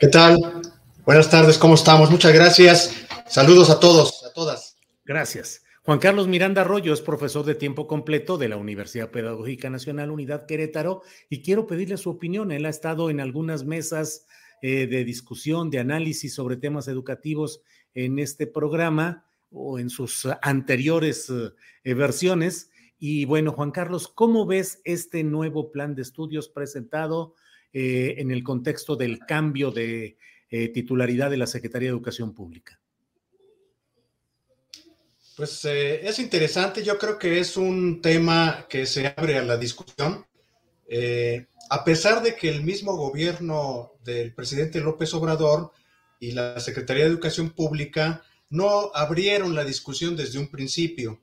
¿qué tal? Buenas tardes, ¿cómo estamos? Muchas gracias. Saludos a todos, a todas. Gracias. Juan Carlos Miranda Arroyo es profesor de tiempo completo de la Universidad Pedagógica Nacional Unidad Querétaro y quiero pedirle su opinión. Él ha estado en algunas mesas eh, de discusión, de análisis sobre temas educativos en este programa o en sus anteriores eh, versiones. Y bueno, Juan Carlos, ¿cómo ves este nuevo plan de estudios presentado eh, en el contexto del cambio de titularidad de la Secretaría de Educación Pública? Pues eh, es interesante, yo creo que es un tema que se abre a la discusión. Eh, a pesar de que el mismo gobierno del presidente López Obrador y la Secretaría de Educación Pública no abrieron la discusión desde un principio.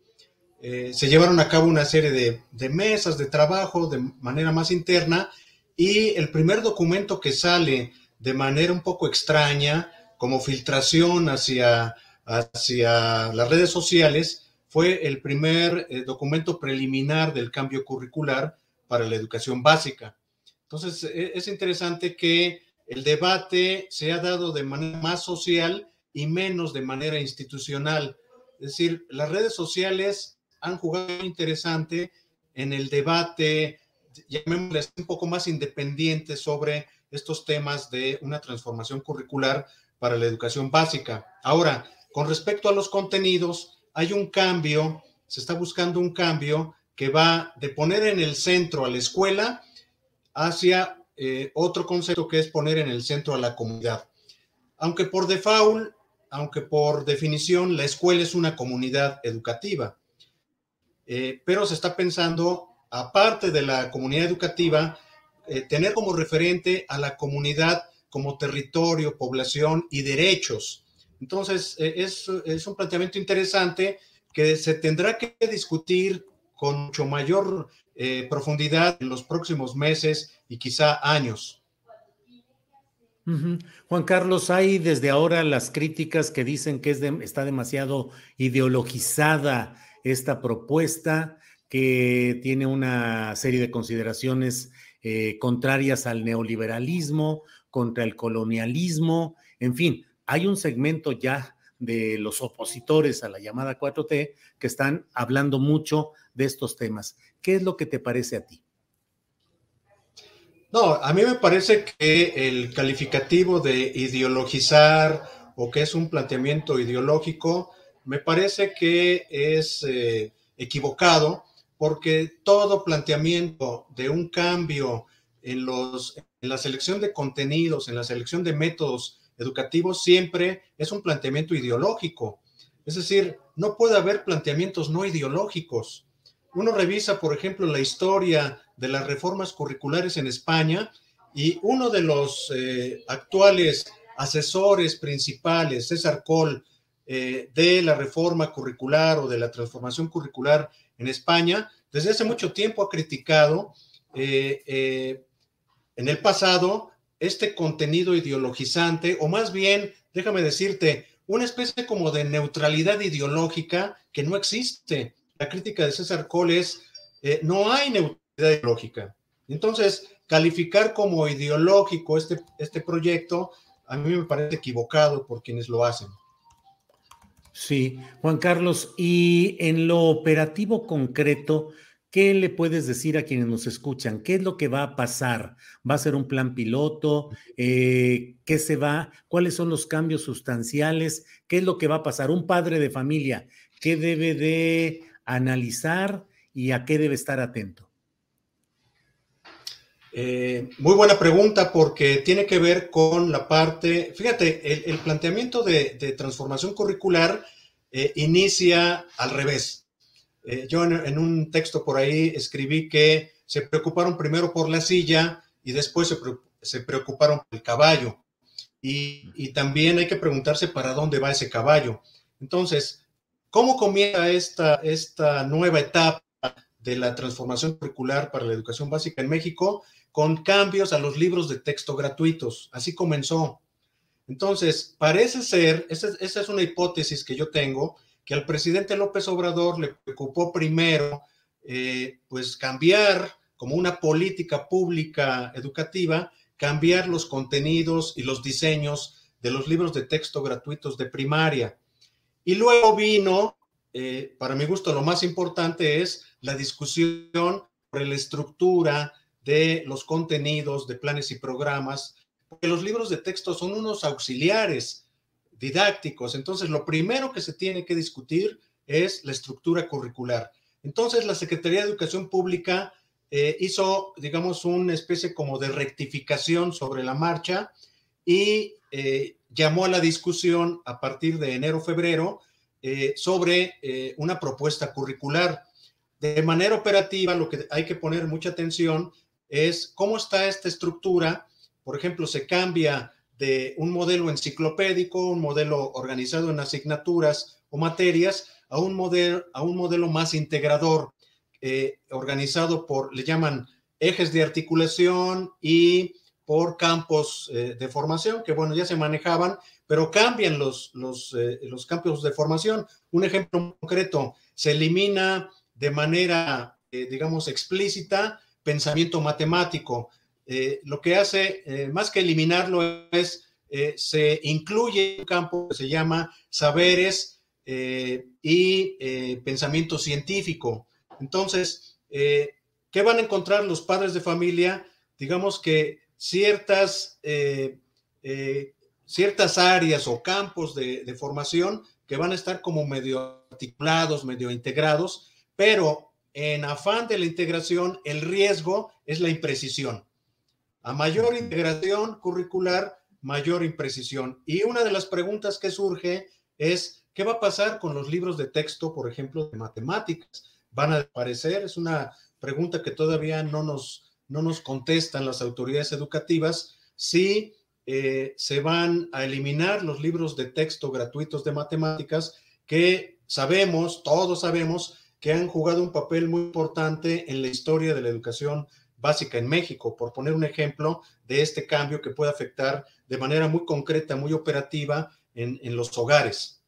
Eh, se llevaron a cabo una serie de, de mesas de trabajo de manera más interna y el primer documento que sale de manera un poco extraña, como filtración hacia hacia las redes sociales fue el primer eh, documento preliminar del cambio curricular para la educación básica. Entonces, e, es interesante que el debate se ha dado de manera más social y menos de manera institucional. Es decir, las redes sociales han jugado interesante en el debate, llamémosle un poco más independiente sobre estos temas de una transformación curricular para la educación básica. Ahora, con respecto a los contenidos, hay un cambio, se está buscando un cambio que va de poner en el centro a la escuela hacia eh, otro concepto que es poner en el centro a la comunidad. Aunque por default, aunque por definición la escuela es una comunidad educativa, eh, pero se está pensando, aparte de la comunidad educativa, eh, tener como referente a la comunidad como territorio, población y derechos. Entonces, eh, es, un planteamiento interesante que se tendrá que discutir con mucho mayor eh, profundidad en los próximos meses y quizá años. Juan Carlos, hay desde ahora las críticas que dicen que está demasiado ideologizada esta propuesta, que tiene una serie de consideraciones eh, contrarias al neoliberalismo, contra el colonialismo, en fin, hay un segmento ya de los opositores a la llamada 4T que están hablando mucho de estos temas. ¿Qué es lo que te parece a ti? No, a mí me parece que el calificativo de ideologizar o que es un planteamiento ideológico, me parece que es eh, equivocado porque todo planteamiento de un cambio en, los, en la selección de contenidos, en la selección de métodos educativo siempre es un planteamiento ideológico. Es decir, no puede haber planteamientos no ideológicos. Uno revisa, por ejemplo, la historia de las reformas curriculares en España y uno de los eh, actuales asesores principales, César Coll, eh, de la reforma curricular o de la transformación curricular en España, desde hace mucho tiempo ha criticado eh, en el pasado este contenido ideologizante, o más bien, déjame decirte, una especie como de neutralidad ideológica que no existe. La crítica de César Cole es, eh, no hay ideológica. Entonces, calificar como ideológico este, este proyecto a mí me parece equivocado por quienes lo hacen. Sí, Juan Carlos, y en lo operativo concreto, ¿qué le puedes decir a quienes nos escuchan? ¿Qué es lo que va a pasar? ¿Va a ser un plan piloto? Eh, ¿Qué se va? ¿Cuáles son los cambios sustanciales? ¿Qué es lo que va a pasar? Un padre de familia, ¿qué debe de analizar y a qué debe estar atento? Eh, muy buena pregunta porque tiene que ver con la parte, fíjate, el, planteamiento de, transformación curricular eh, inicia al revés. Eh, yo en, un texto por ahí escribí que se preocuparon primero por la silla y después se, preocuparon por el caballo. Y, y, también hay que preguntarse para dónde va ese caballo. Entonces, ¿cómo comienza esta, esta nueva etapa de la transformación curricular para la educación básica en México? Con cambios a los libros de texto gratuitos. Así comenzó. Entonces, parece ser, esa, es una hipótesis que yo tengo, que al presidente López Obrador le preocupó primero, eh, pues cambiar como una política pública educativa, cambiar los contenidos y los diseños de los libros de texto gratuitos de primaria. Y luego vino, eh, para mi gusto, lo más importante es la discusión sobre la estructura de los contenidos, de planes y programas, porque los libros de texto son unos auxiliares didácticos. Entonces, lo primero que se tiene que discutir es la estructura curricular. Entonces, la Secretaría de Educación Pública eh, hizo, digamos, una especie como de rectificación sobre la marcha y eh, llamó a la discusión a partir de enero-febrero eh, sobre una propuesta curricular. De manera operativa, lo que hay que poner mucha atención es cómo está esta estructura. Por ejemplo, se cambia de un modelo enciclopédico, un modelo organizado en asignaturas o materias, a un modelo, a un modelo más integrador, eh, organizado por, le llaman ejes de articulación y por campos eh, de formación, que bueno, ya se manejaban, pero cambian los, los, eh, los campos de formación. Un ejemplo concreto, se elimina de manera, digamos, explícita pensamiento matemático. Eh, lo que hace, eh, más que eliminarlo, es eh, se incluye un campo que se llama saberes y pensamiento científico. Entonces, ¿qué van a encontrar los padres de familia? Digamos que ciertas, ciertas áreas o campos de formación que van a estar como medio articulados, medio integrados, pero en afán de la integración, el riesgo es la imprecisión. A mayor integración curricular, mayor imprecisión. Y una de las preguntas que surge es, ¿qué va a pasar con los libros de texto, por ejemplo, de matemáticas? ¿Van a desaparecer? Es una pregunta que todavía no nos, no nos contestan las autoridades educativas. Si eh, se van a eliminar los libros de texto gratuitos de matemáticas que sabemos, todos sabemos, que han jugado un papel muy importante en la historia de la educación básica en México, por poner un ejemplo de este cambio que puede afectar de manera muy concreta, muy operativa en, los hogares.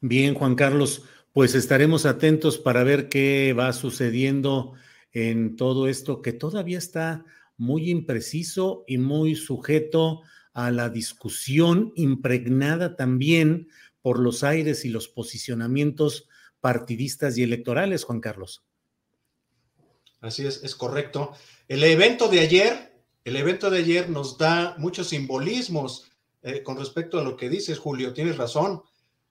Bien, Juan Carlos, pues estaremos atentos para ver qué va sucediendo en todo esto que todavía está muy impreciso y muy sujeto a la discusión impregnada también por los aires y los posicionamientos partidistas y electorales, Juan Carlos. Así es, es correcto. El evento de ayer, el evento de ayer nos da muchos simbolismos eh, con respecto a lo que dices, Julio, tienes razón.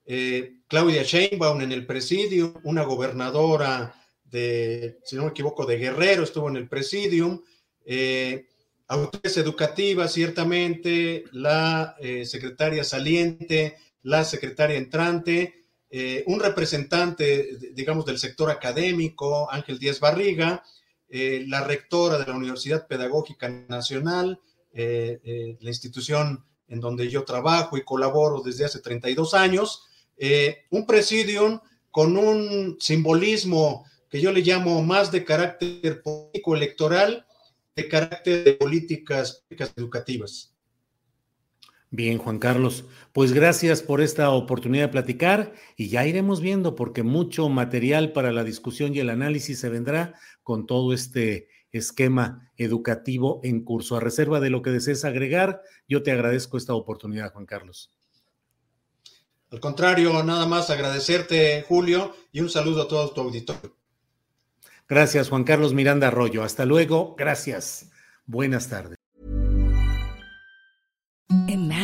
Eh, Claudia Sheinbaum en el presidio, una gobernadora de, si no me equivoco, de Guerrero, estuvo en el presidium. Eh, autoridades educativas, ciertamente, la eh, secretaria saliente, la secretaria entrante, eh, un representante, digamos, del sector académico, Ángel Díaz Barriga, eh, la rectora de la Universidad Pedagógica Nacional, eh, la institución en donde yo trabajo y colaboro desde hace 32 años, un presidium con un simbolismo que yo le llamo más de carácter político electoral, de carácter de políticas educativas. Bien, Juan Carlos, pues gracias por esta oportunidad de platicar y ya iremos viendo porque mucho material para la discusión y el análisis se vendrá con todo este esquema educativo en curso. A reserva de lo que desees agregar, yo te agradezco esta oportunidad, Juan Carlos. Al contrario, nada más agradecerte, Julio, y un saludo a todo tu auditorio. Gracias, Juan Carlos Miranda Arroyo. Hasta luego. Gracias. Buenas tardes.